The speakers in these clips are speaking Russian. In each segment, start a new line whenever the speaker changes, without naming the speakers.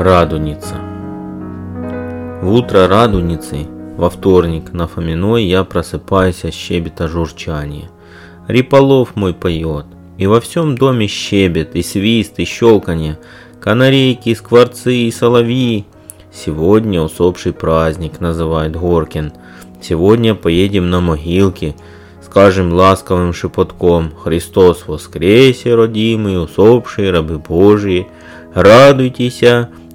Радуница. В утро Радуницы, во вторник, на Фоминой, я просыпаюсь от щебета журчания. Риполов мой поет, и во всем доме щебет, и свист, и щелканье, канарейки, скворцы и соловьи. Сегодня усопший праздник, называет Горкин. Сегодня поедем на могилки, скажем ласковым шепотком «Христос воскресе, родимый, усопшие рабы Божии, радуйтесь,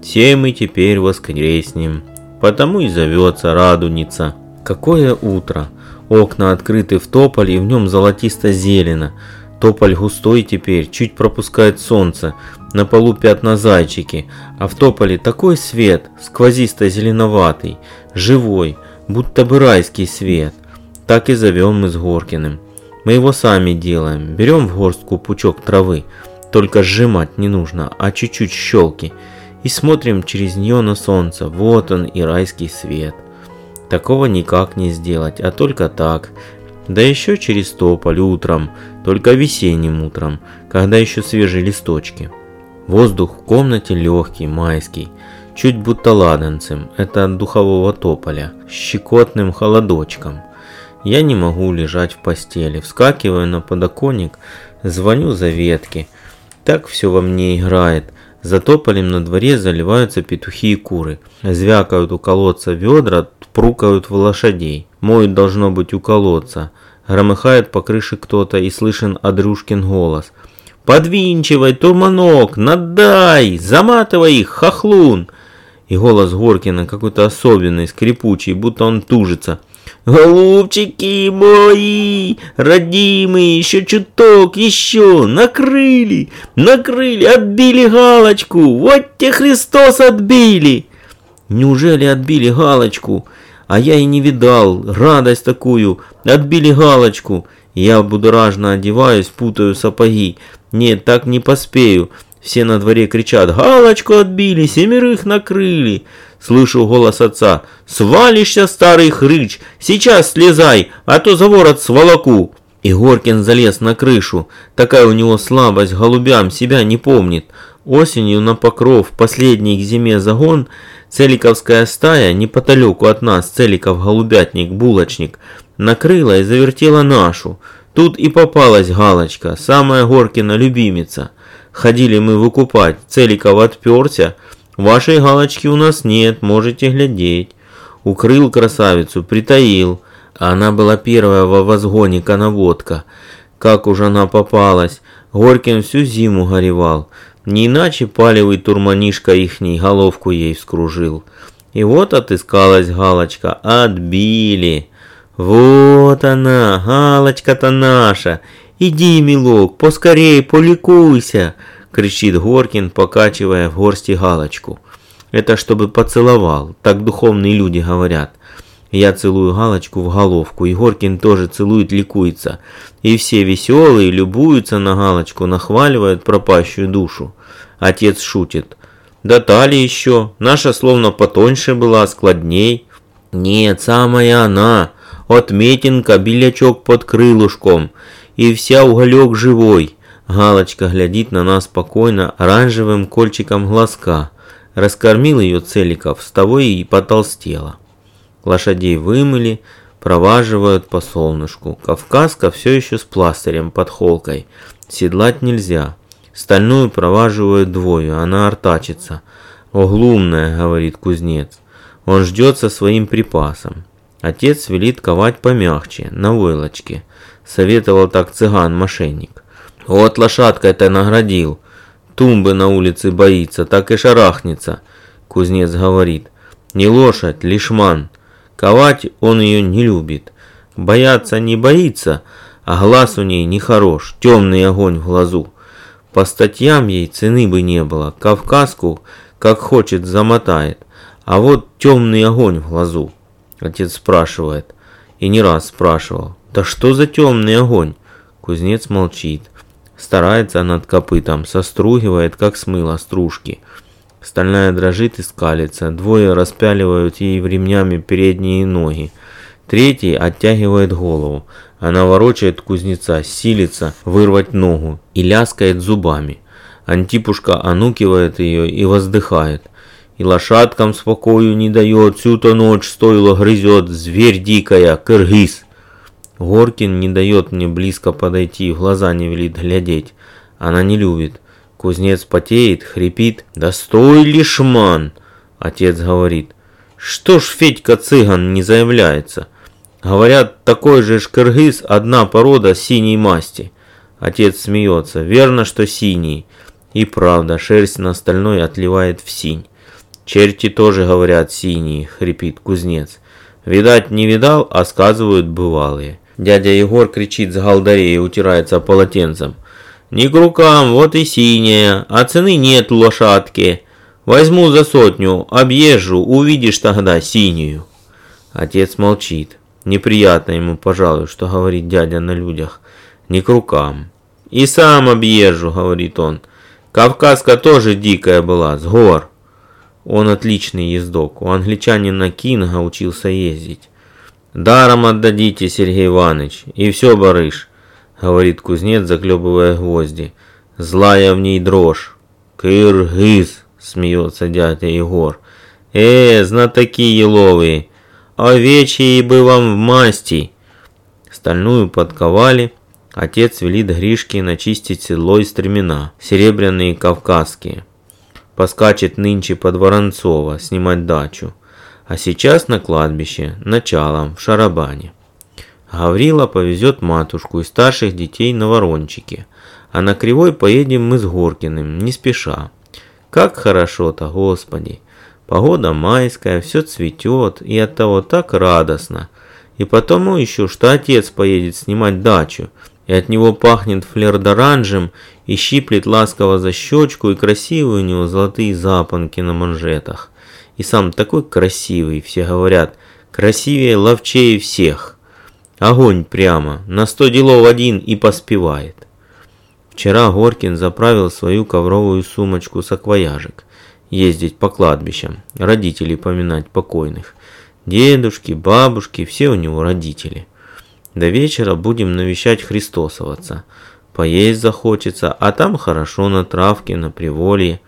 все мы теперь воскреснем, потому и зовется Радуница. Какое утро! Окна открыты в тополе и в нем золотисто-зелено. Тополь густой теперь, чуть пропускает солнце. На полу пятна зайчики, а в тополе такой свет, сквозисто-зеленоватый, живой, будто бы райский свет. Так и зовем мы с Горкиным. Мы его сами делаем. Берем в горстку пучок травы, только сжимать не нужно, а чуть-чуть щелки – и смотрим через нее на солнце. Вот он и райский свет. Такого никак не сделать, а только так. Да еще через тополь утром, только весенним утром, когда еще свежие листочки. Воздух в комнате легкий, майский, чуть будто ладанцем, это от духового тополя, щекотным холодочком. Я не могу лежать в постели, вскакиваю на подоконник, звоню за ветки. Так все во мне играет, за тополем на дворе заливаются петухи и куры. Звякают у колодца ведра, прукают в лошадей. Моют должно быть у колодца. Громыхает по крыше кто-то и слышен Адрюшкин голос. «Подвинчивай, турманок! Надай! Заматывай их, хохлун!» И голос Горкина какой-то особенный, скрипучий, будто он тужится – Голубчики мои, родимые, еще чуток, еще, накрыли, накрыли, отбили галочку, вот те Христос отбили. Неужели отбили галочку? А я и не видал, радость такую, отбили галочку. Я будоражно одеваюсь, путаю сапоги. Нет, так не поспею. Все на дворе кричат «Галочку отбили, семерых накрыли!» Слышу голос отца «Свалишься, старый хрыч! Сейчас слезай, а то за ворот сволоку!» И Горкин залез на крышу. Такая у него слабость голубям, себя не помнит. Осенью на покров, последний к зиме загон, Целиковская стая, неподалеку от нас, Целиков голубятник, булочник, накрыла и завертела нашу. Тут и попалась галочка, самая Горкина любимица – Ходили мы выкупать, Целиков отперся. Вашей галочки у нас нет, можете глядеть. Укрыл красавицу, притаил. Она была первая во возгоне коноводка. Как уж она попалась. Горьким всю зиму горевал. Не иначе палевый турманишка ихней головку ей вскружил. И вот отыскалась галочка. Отбили. Вот она, галочка-то наша. «Иди, милок, поскорей, поликуйся!» – кричит Горкин, покачивая в горсти галочку. «Это чтобы поцеловал, так духовные люди говорят». Я целую галочку в головку, и Горкин тоже целует, ликуется. И все веселые любуются на галочку, нахваливают пропащую душу. Отец шутит. Да талия еще, наша словно потоньше была, складней. Нет, самая она, отметинка, белячок под крылышком и вся уголек живой. Галочка глядит на нас спокойно оранжевым кольчиком глазка. Раскормил ее Целиков, с того и потолстела. Лошадей вымыли, проваживают по солнышку. Кавказка все еще с пластырем под холкой. Седлать нельзя. Стальную проваживают двое, она артачится. «Оглумная», — говорит кузнец. Он ждет со своим припасом. Отец велит ковать помягче, на войлочке. Советовал так цыган-мошенник. Вот лошадка это наградил. Тумбы на улице боится, так и шарахнется. Кузнец говорит. Не лошадь, лишман. Ковать он ее не любит. Бояться не боится, а глаз у ней нехорош, темный огонь в глазу. По статьям ей цены бы не было, Кавказку, как хочет, замотает. А вот темный огонь в глазу. Отец спрашивает, и не раз спрашивал, да что за темный огонь? Кузнец молчит. Старается над копытом, состругивает, как смыло стружки. Стальная дрожит и скалится. Двое распяливают ей ремнями передние ноги. Третий оттягивает голову. Она ворочает кузнеца, силится вырвать ногу и ляскает зубами. Антипушка онукивает ее и воздыхает. И лошадкам спокою не дает, всю-то ночь стоило грызет, зверь дикая, кыргыз. Горкин не дает мне близко подойти, глаза не велит глядеть. Она не любит. Кузнец потеет, хрипит. «Да стой, лишман!» Отец говорит. «Что ж Федька цыган не заявляется?» Говорят, такой же шкыргыз, одна порода синей масти. Отец смеется. Верно, что синий. И правда, шерсть на остальной отливает в синь. Черти тоже говорят синие, хрипит кузнец. Видать, не видал, а сказывают бывалые. Дядя Егор кричит с галдарей и утирается полотенцем. «Не к рукам, вот и синяя, а цены нет лошадки. Возьму за сотню, объезжу, увидишь тогда синюю». Отец молчит. Неприятно ему, пожалуй, что говорит дядя на людях. Не к рукам. «И сам объезжу», — говорит он. «Кавказка тоже дикая была, с гор». Он отличный ездок. У англичанина Кинга учился ездить. «Даром отдадите, Сергей Иванович, и все, барыш», — говорит кузнец, заклепывая гвозди. «Злая в ней дрожь». «Кыргыз», — смеется дядя Егор. «Э, знатоки еловые, овечьи бы вам в масти!» Стальную подковали. Отец велит Гришке начистить седло и стремена, серебряные кавказские. Поскачет нынче под Воронцова снимать дачу. А сейчас на кладбище, началом, в Шарабане. Гаврила повезет матушку и старших детей на Ворончике, а на Кривой поедем мы с Горкиным, не спеша. Как хорошо-то, Господи! Погода майская, все цветет, и от того так радостно. И потому еще, что отец поедет снимать дачу, и от него пахнет флердоранжем, и щиплет ласково за щечку, и красивые у него золотые запонки на манжетах. И сам такой красивый, все говорят, красивее, ловчее всех. Огонь прямо, на сто делов один и поспевает. Вчера Горкин заправил свою ковровую сумочку с акваяжек ездить по кладбищам, родителей поминать покойных. Дедушки, бабушки, все у него родители. До вечера будем навещать Христосоваться. Поесть захочется, а там хорошо на травке, на приволье.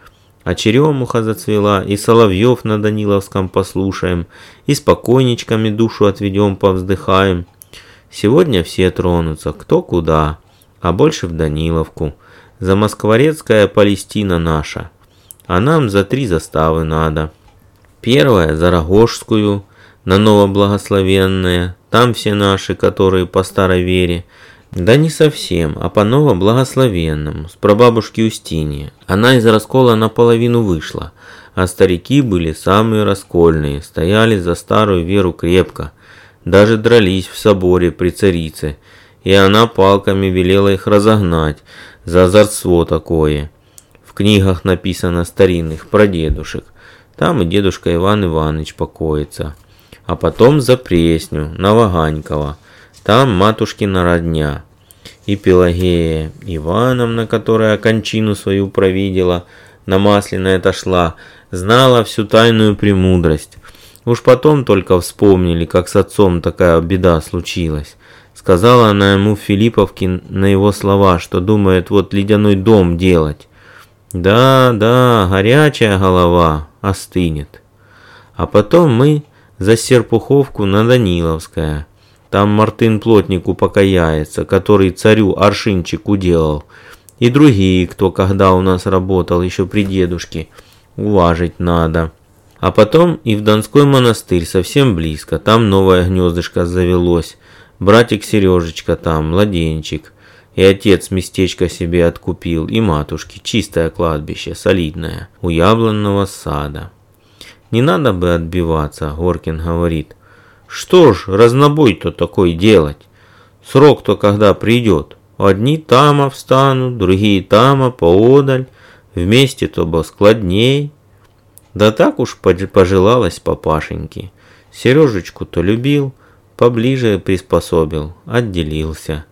А черемуха зацвела, и соловьев на Даниловском послушаем, и спокойничками душу отведем, повздыхаем. Сегодня все тронутся, кто куда, а больше в Даниловку. За Москворецкая Палестина наша а нам за три заставы надо. Первая за Рогожскую, на Новоблагословенное, там все наши, которые по старой вере. Да не совсем, а по Новоблагословенному, с прабабушки Устиньи. Она из раскола наполовину вышла, а старики были самые раскольные, стояли за старую веру крепко, даже дрались в соборе при царице, и она палками велела их разогнать за озорство такое книгах написано старинных про дедушек. Там и дедушка Иван Иванович покоится. А потом за Пресню, на Ваганькова. Там матушкина родня. И Пелагея Ивановна, которая кончину свою провидела, на Масляное отошла, знала всю тайную премудрость. Уж потом только вспомнили, как с отцом такая беда случилась. Сказала она ему Филипповке на его слова, что думает вот ледяной дом делать. Да, да, горячая голова остынет. А потом мы за Серпуховку на Даниловское. Там Мартын Плотник упокояется, который царю аршинчик уделал. И другие, кто когда у нас работал, еще при дедушке. Уважить надо. А потом и в Донской монастырь, совсем близко. Там новое гнездышко завелось. Братик Сережечка там, младенчик. И отец местечко себе откупил, и матушке чистое кладбище, солидное, у яблонного сада. Не надо бы отбиваться, Горкин говорит. Что ж, разнобой-то такой делать? Срок-то когда придет? Одни тама встанут, другие тама поодаль, вместе-то бы складней. Да так уж пожелалось папашеньке. Сережечку-то любил, поближе приспособил, отделился.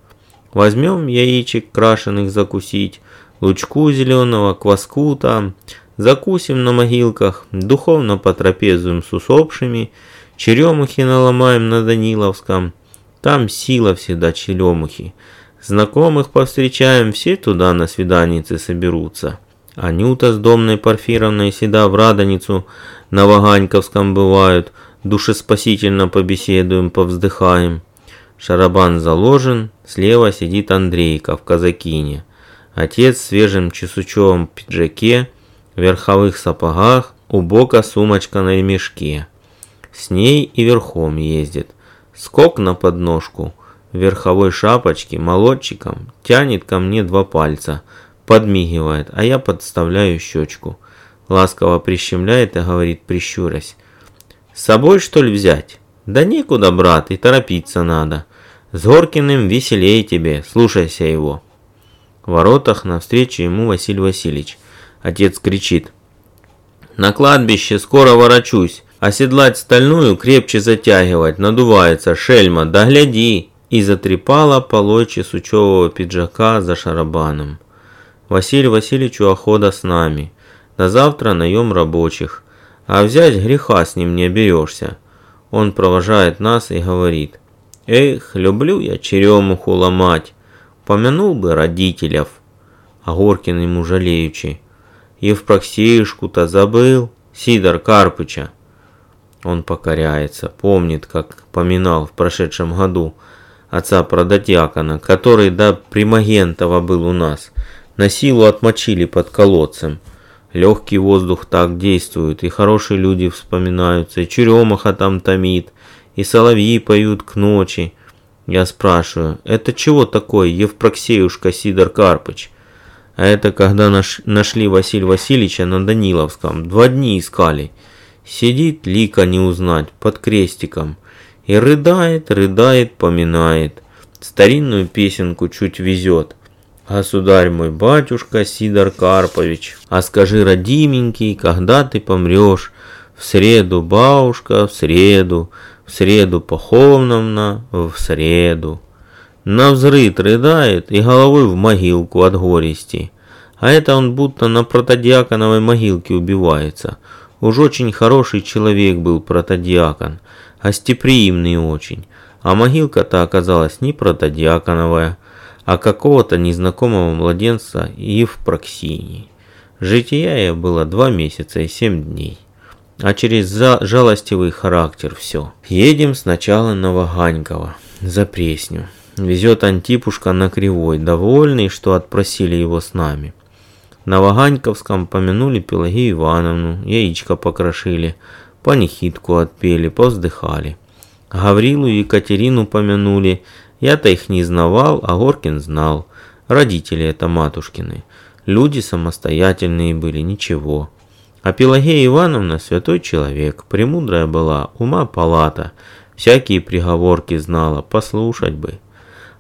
Возьмем яичек крашеных закусить, лучку зеленого, кваску там, закусим на могилках, духовно потрапезуем с усопшими, черемухи наломаем на Даниловском, там сила всегда черемухи. Знакомых повстречаем, все туда на свиданице соберутся. Анюта с Домной Порфировной всегда в Радоницу на Ваганьковском бывают, душеспасительно побеседуем, повздыхаем. Шарабан заложен, слева сидит Андрейка в казакине. Отец в свежем чесучевом пиджаке, в верховых сапогах, у бока сумочка на ремешке. С ней и верхом ездит. Скок на подножку, верховой шапочке, молодчиком, тянет ко мне два пальца – подмигивает, а я подставляю щечку. Ласково прищемляет и говорит, прищурясь. С собой что ли взять? Да некуда, брат, и торопиться надо. С Горкиным веселее тебе, слушайся его. В воротах навстречу ему Василий Васильевич. Отец кричит. На кладбище скоро ворочусь. Оседлать стальную, крепче затягивать, надувается, шельма, да гляди. И затрепала полой чесучевого пиджака за шарабаном. Василию Васильевичу охота с нами. До завтра наем рабочих. А взять греха с ним не оберешься. Он провожает нас и говорит. Эх, люблю я черемуху ломать. Помянул бы родителев. А Горкин ему жалеючи. Евпроксеюшку-то забыл. Сидор Карпыча. Он покоряется, помнит, как поминал в прошедшем году отца Продотьякона, который до Примагентова был у нас – на силу отмочили под колодцем. Легкий воздух так действует, и хорошие люди вспоминаются, и черемаха там томит, и соловьи поют к ночи. Я спрашиваю, это чего такое, Евпроксеюшка Сидор Карпыч? А это когда наш, нашли Василия Васильевича на Даниловском, два дни искали. Сидит, лика не узнать, под крестиком. И рыдает, рыдает, поминает. Старинную песенку чуть везет. Государь мой батюшка Сидор Карпович, а скажи, родименький, когда ты помрешь? В среду, бабушка, в среду, в среду, Пахомновна, в среду. На взрыт рыдает и головой в могилку от горести. А это он будто на протодиаконовой могилке убивается. Уж очень хороший человек был протодиакон, гостеприимный очень. А могилка-то оказалась не протодиаконовая, а какого-то незнакомого младенца и в Проксинии. Жития я было два месяца и семь дней. А через за жалостивый характер все. Едем сначала на Ваганьково, за Пресню. Везет Антипушка на Кривой, довольный, что отпросили его с нами. На Ваганьковском помянули Пелагию Ивановну, яичко покрошили, панихидку отпели, повздыхали. Гаврилу и Екатерину помянули, я-то их не знавал, а Горкин знал. Родители это матушкины. Люди самостоятельные были, ничего. А Пелагея Ивановна святой человек, премудрая была, ума палата, всякие приговорки знала, послушать бы.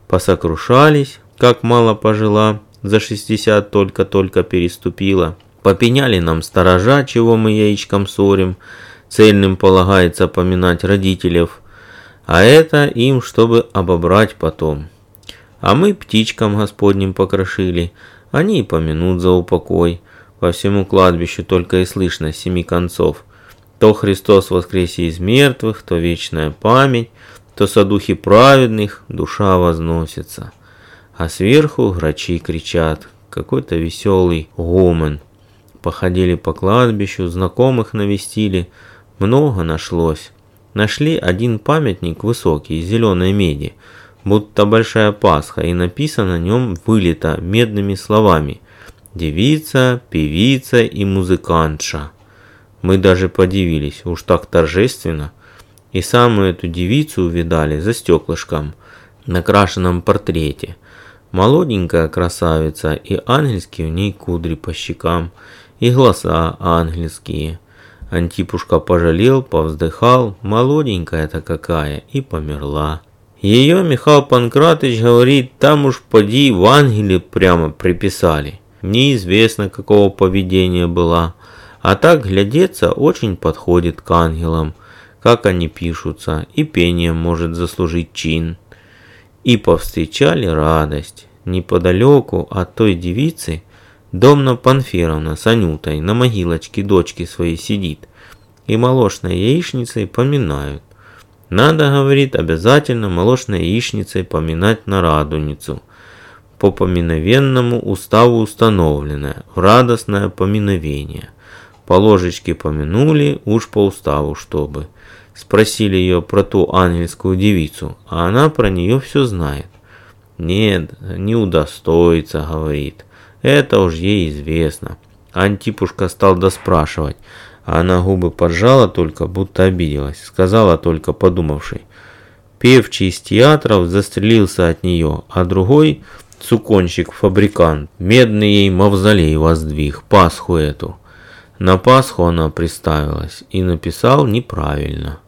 Посокрушались, как мало пожила, за 60 только-только переступила. Попеняли нам сторожа, чего мы яичком ссорим, цельным полагается поминать родителей, а это им, чтобы обобрать потом. А мы птичкам Господним покрошили, они и помянут за упокой. По всему кладбищу только и слышно семи концов. То Христос воскресе из мертвых, то вечная память, то со духи праведных душа возносится. А сверху грачи кричат, какой-то веселый гомон. Походили по кладбищу, знакомых навестили, много нашлось. Нашли один памятник высокий, из зеленой меди, будто большая Пасха, и написано на нем вылито медными словами «Девица, певица и музыкантша». Мы даже подивились, уж так торжественно. И самую эту девицу увидали за стеклышком, на крашенном портрете. Молоденькая красавица, и ангельские у ней кудри по щекам, и глаза ангельские – Антипушка пожалел, повздыхал, молоденькая-то какая, и померла. Ее Михаил Панкратыч говорит, там уж поди в ангеле прямо приписали. Неизвестно, какого поведения была. А так глядеться очень подходит к ангелам, как они пишутся, и пением может заслужить чин. И повстречали радость. Неподалеку от той девицы Домна Панферовна с Анютой на могилочке дочки своей сидит и молочной яичницей поминают. Надо, говорит, обязательно молочной яичницей поминать на радуницу. по поминовенному уставу установленное, в радостное поминовение. По ложечке помянули, уж по уставу, чтобы. Спросили ее про ту ангельскую девицу, а она про нее все знает. Нет, не удостоится, говорит. Это уж ей известно. Антипушка стал доспрашивать, а она губы поджала только, будто обиделась. Сказала только, подумавший. Певчий из театров застрелился от нее, а другой, цуконщик-фабрикант, медный ей мавзолей воздвиг, Пасху эту. На Пасху она приставилась и написал неправильно.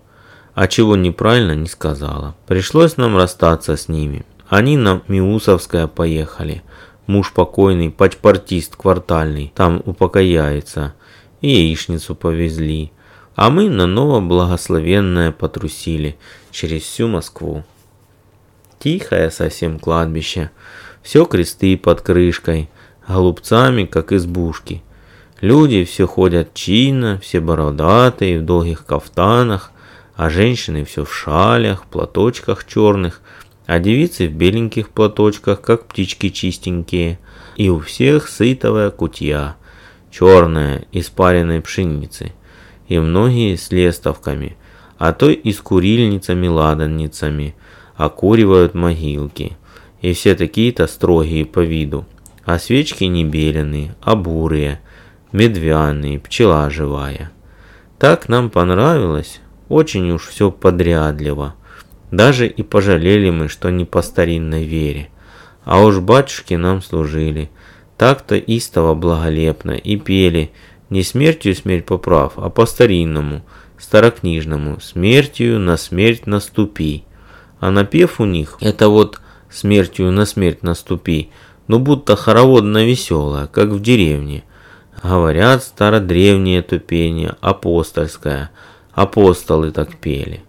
А чего неправильно, не сказала. Пришлось нам расстаться с ними. Они на Миусовское поехали. Муж покойный, пачпортист квартальный, там упокояется. И яичницу повезли. А мы на Ново-Благословенное потрусили через всю Москву. Тихое совсем кладбище. Все кресты под крышкой, голубцами, как избушки. Люди все ходят чинно, все бородатые, в долгих кафтанах, а женщины все в шалях, платочках черных, а девицы в беленьких платочках, как птички чистенькие. И у всех сытовая кутья, черная, из пареной пшеницы, и многие с лестовками, а то и с курильницами-ладанницами, окуривают могилки. И все такие-то строгие по виду, а свечки не беленые, а бурые, медвяные, пчела живая. Так нам понравилось, очень уж все подрядливо. Даже и пожалели мы, что не по старинной вере. А уж батюшки нам служили. Так-то истово благолепно и пели не смертью смерть поправ, а по-старинному, старокнижному, смертью на смерть наступи. А напев у них, это вот смертью на смерть наступи, ну будто хороводно веселая, как в деревне. Говорят, стародревнее тупение, апостольское, апостолы так пели.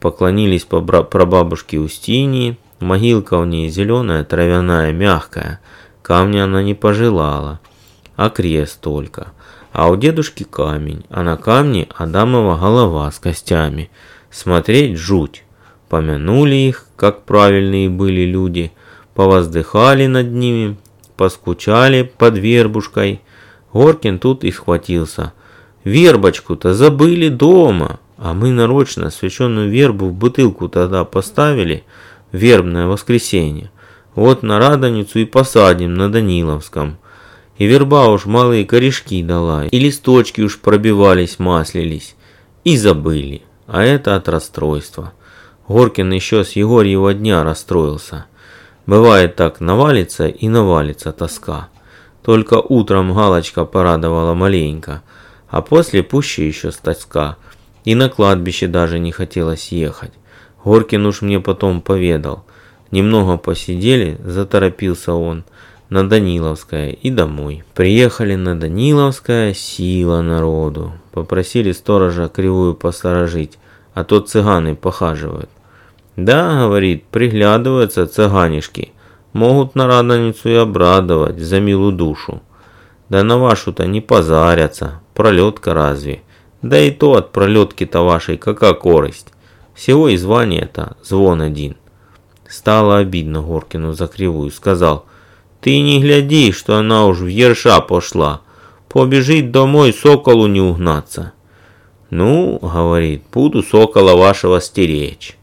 Поклонились по прабабушке Устинии, могилка у ней зеленая, травяная, мягкая, камня она не пожелала, а крест только. А у дедушки камень, а на камне Адамова голова с костями. Смотреть жуть. Помянули их, как правильные были люди, повоздыхали над ними, поскучали под вербушкой. Горкин тут и схватился. Вербочку-то забыли дома, а мы нарочно священную вербу в бутылку тогда поставили, вербное воскресенье. Вот на Радоницу и посадим на Даниловском. И верба уж малые корешки дала, и листочки уж пробивались, маслились. И забыли. А это от расстройства. Горкин еще с Егорьева дня расстроился. Бывает так, навалится и навалится тоска. Только утром Галочка порадовала маленько, а после пуще еще тоска. И на кладбище даже не хотелось ехать. Горкин уж мне потом поведал. Немного посидели, заторопился он на Даниловское и домой. Приехали на Даниловское, сила народу. Попросили сторожа кривую посторожить, а то цыганы похаживают. Да, говорит, приглядываются цыганишки. Могут на радоницу и обрадовать за милую душу. Да на вашу-то не позарятся, пролетка разве. Да и то от пролетки-то вашей какая корость. Всего и звание-то звон один. Стало обидно Горкину за кривую, сказал, «Ты не гляди, что она уж в ерша пошла, побежит домой соколу не угнаться». «Ну, — говорит, — буду сокола вашего стеречь».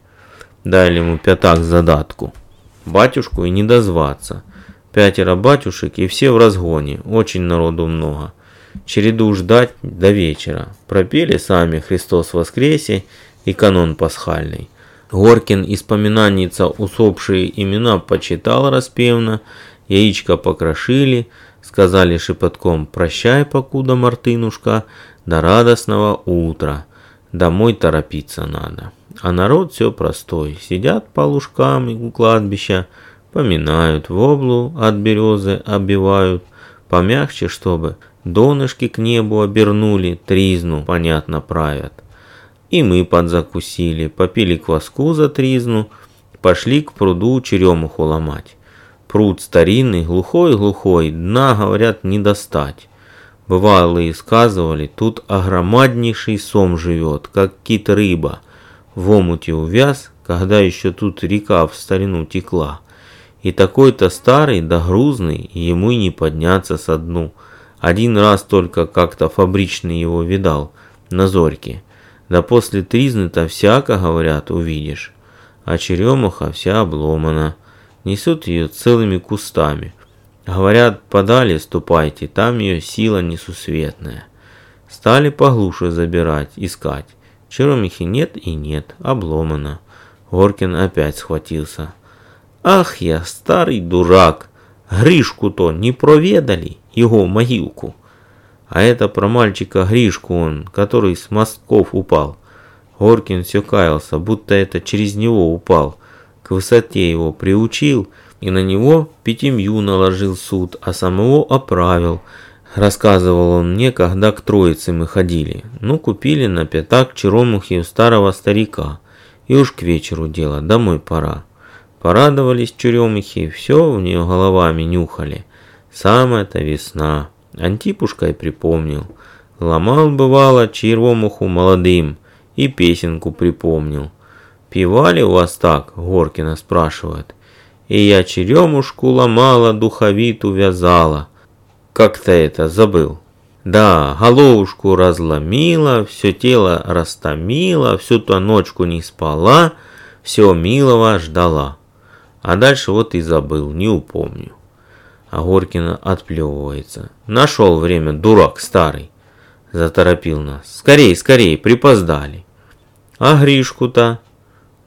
Дали ему пятак задатку. Батюшку и не дозваться. Пятеро батюшек и все в разгоне, очень народу много. Череду ждать до вечера. Пропели сами «Христос воскресе» и канон пасхальный. Горкин из поминаница усопшие имена почитал распевно, яичко покрошили, сказали шепотком «Прощай, покуда, Мартынушка, до радостного утра, домой торопиться надо». А народ все простой, сидят по лужкам у кладбища, поминают, воблу от березы обивают, помягче, чтобы донышки к небу обернули, тризну, понятно, правят. И мы подзакусили, попили кваску за тризну, пошли к пруду черемуху ломать. Пруд старинный, глухой-глухой, дна, говорят, не достать. Бывалые сказывали, тут огромаднейший сом живет, как кит-рыба. В омуте увяз, когда еще тут река в старину текла. И такой-то старый да грузный, ему и не подняться со дну. Один раз только как-то фабричный его видал, на зорьке. Да после тризны-то всяко, говорят, увидишь. А черемуха вся обломана. Несут ее целыми кустами. Говорят, подали, ступайте, там ее сила несусветная. Стали поглуше забирать, искать. Черемихи нет и нет, обломана. Горкин опять схватился. Ах я, старый дурак! Гришку-то не проведали, его могилку. А это про мальчика Гришку он, который с мостков упал. Горкин все каялся, будто это через него упал. К высоте его приучил и на него пятимью наложил суд, а самого оправил. Рассказывал он мне, когда к троице мы ходили. Ну, купили на пятак черемухи у старого старика. И уж к вечеру дело, домой пора. Порадовались черемухи, все в нее головами нюхали. Самая-то весна. Антипушка и припомнил. Ломал, бывало, черемуху молодым и песенку припомнил. «Пивали у вас так?» – Горкина спрашивает. «И я черемушку ломала, духовиту вязала». Как-то это забыл. Да, головушку разломила, все тело растомила, всю ту ночку не спала, все милого ждала. А дальше вот и забыл, не упомню. А Горкина отплевывается. Нашел время, дурак старый. Заторопил нас. Скорей, скорей, припоздали. А Гришку-то?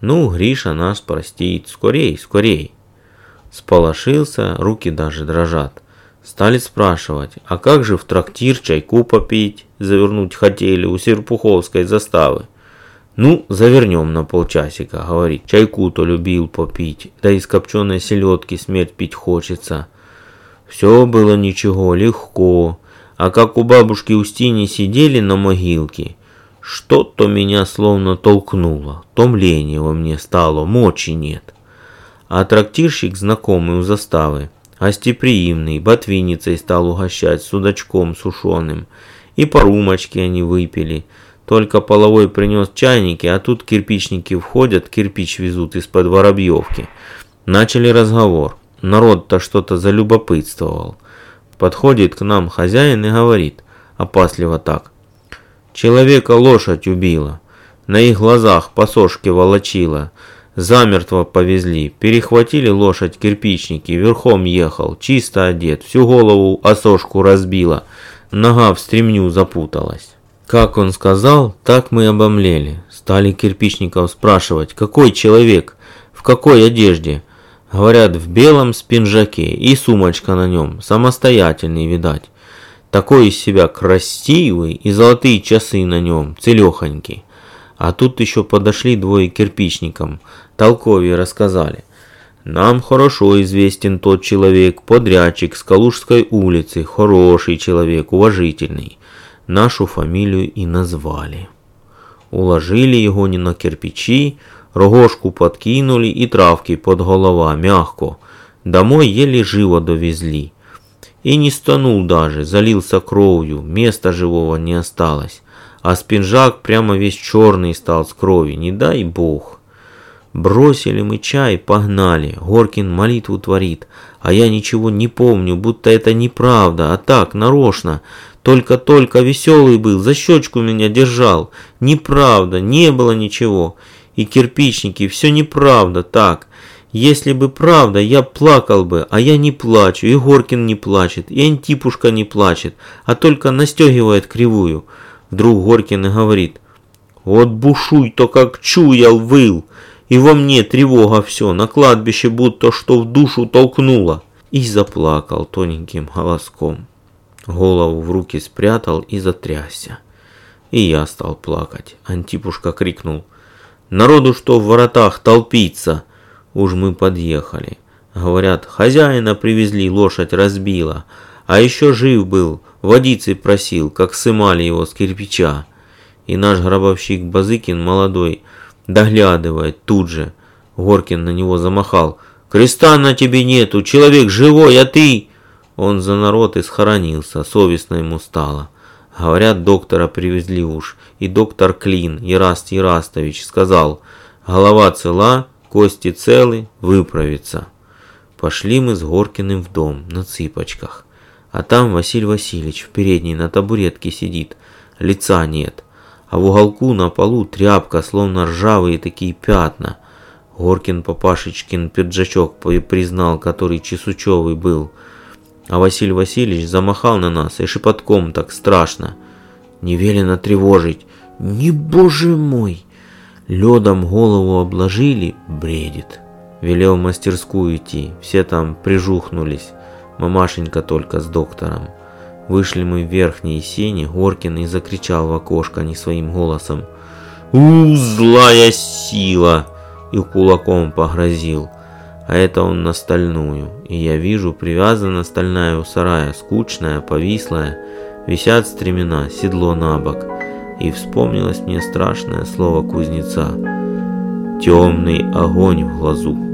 Ну, Гриша нас простит. Скорей, скорей. Сполошился, руки даже дрожат. Стали спрашивать, а как же в трактир чайку попить, завернуть хотели у Серпуховской заставы. Ну, завернем на полчасика, говорит. Чайку-то любил попить, да из копченой селедки смерть пить хочется. Все было ничего, легко. А как у бабушки Устини сидели на могилке, что-то меня словно толкнуло. Томление во мне стало, мочи нет. А трактирщик, знакомый у заставы, гостеприимный, ботвинницей стал угощать судачком сушеным. И по румочке они выпили. Только половой принес чайники, а тут кирпичники входят, кирпич везут из-под Воробьевки. Начали разговор. Народ-то что-то залюбопытствовал. Подходит к нам хозяин и говорит, опасливо так. Человека лошадь убила. На их глазах по сошке волочила. Замертво повезли. Перехватили лошадь кирпичники. Верхом ехал. Чисто одет. Всю голову осошку разбила. Нога в стремню запуталась. Как он сказал, так мы обомлели. Стали кирпичников спрашивать, какой человек, в какой одежде. Говорят, в белом спинжаке и сумочка на нем, самостоятельный, видать. Такой из себя красивый и золотые часы на нем, целехонький. А тут еще подошли двое кирпичникам, толковее рассказали. Нам хорошо известен тот человек, подрядчик с Калужской улицы, хороший человек, уважительный. Нашу фамилию и назвали. Уложили его не на кирпичи, Рогожку подкинули и травки под голова, мягко. Домой еле живо довезли. И не стонул даже, залился кровью, места живого не осталось. А спинжак прямо весь черный стал с крови, не дай бог. Бросили мы чай, погнали. Горкин молитву творит, а я ничего не помню, будто это неправда, а так, нарочно. Только-только веселый был, за щечку меня держал. Неправда, не было ничего и кирпичники, все неправда, так. Если бы правда, я плакал бы, а я не плачу, и Горкин не плачет, и Антипушка не плачет, а только настегивает кривую. Вдруг Горкин и говорит, вот бушуй-то как чуял, выл, и во мне тревога все, на кладбище будто что в душу толкнуло. И заплакал тоненьким голоском. Голову в руки спрятал и затрясся. И я стал плакать. Антипушка крикнул, Народу что в воротах толпиться. Уж мы подъехали. Говорят, хозяина привезли, лошадь разбила. А еще жив был, водицы просил, как сымали его с кирпича. И наш гробовщик Базыкин молодой доглядывает тут же. Горкин на него замахал. «Креста на тебе нету, человек живой, а ты...» Он за народ и схоронился, совестно ему стало. Говорят, доктора привезли уж, и доктор Клин, Ераст Ерастович, сказал, голова цела, кости целы, выправится. Пошли мы с Горкиным в дом на цыпочках. А там Василий Васильевич в передней на табуретке сидит, лица нет. А в уголку на полу тряпка, словно ржавые такие пятна. Горкин Папашечкин пиджачок признал, который чесучевый был. А Василий Васильевич замахал на нас и шепотком так страшно. Не велено тревожить. Не боже мой! Ледом голову обложили, бредит. Велел в мастерскую идти, все там прижухнулись. Мамашенька только с доктором. Вышли мы в верхние сени, Горкин и закричал в окошко не своим голосом. «У, злая сила!» И кулаком погрозил. А это он на стальную. И я вижу, привязана стальная у сарая, скучная, повислая. Висят стремена, седло на бок. И вспомнилось мне страшное слово кузнеца. Темный огонь в глазу.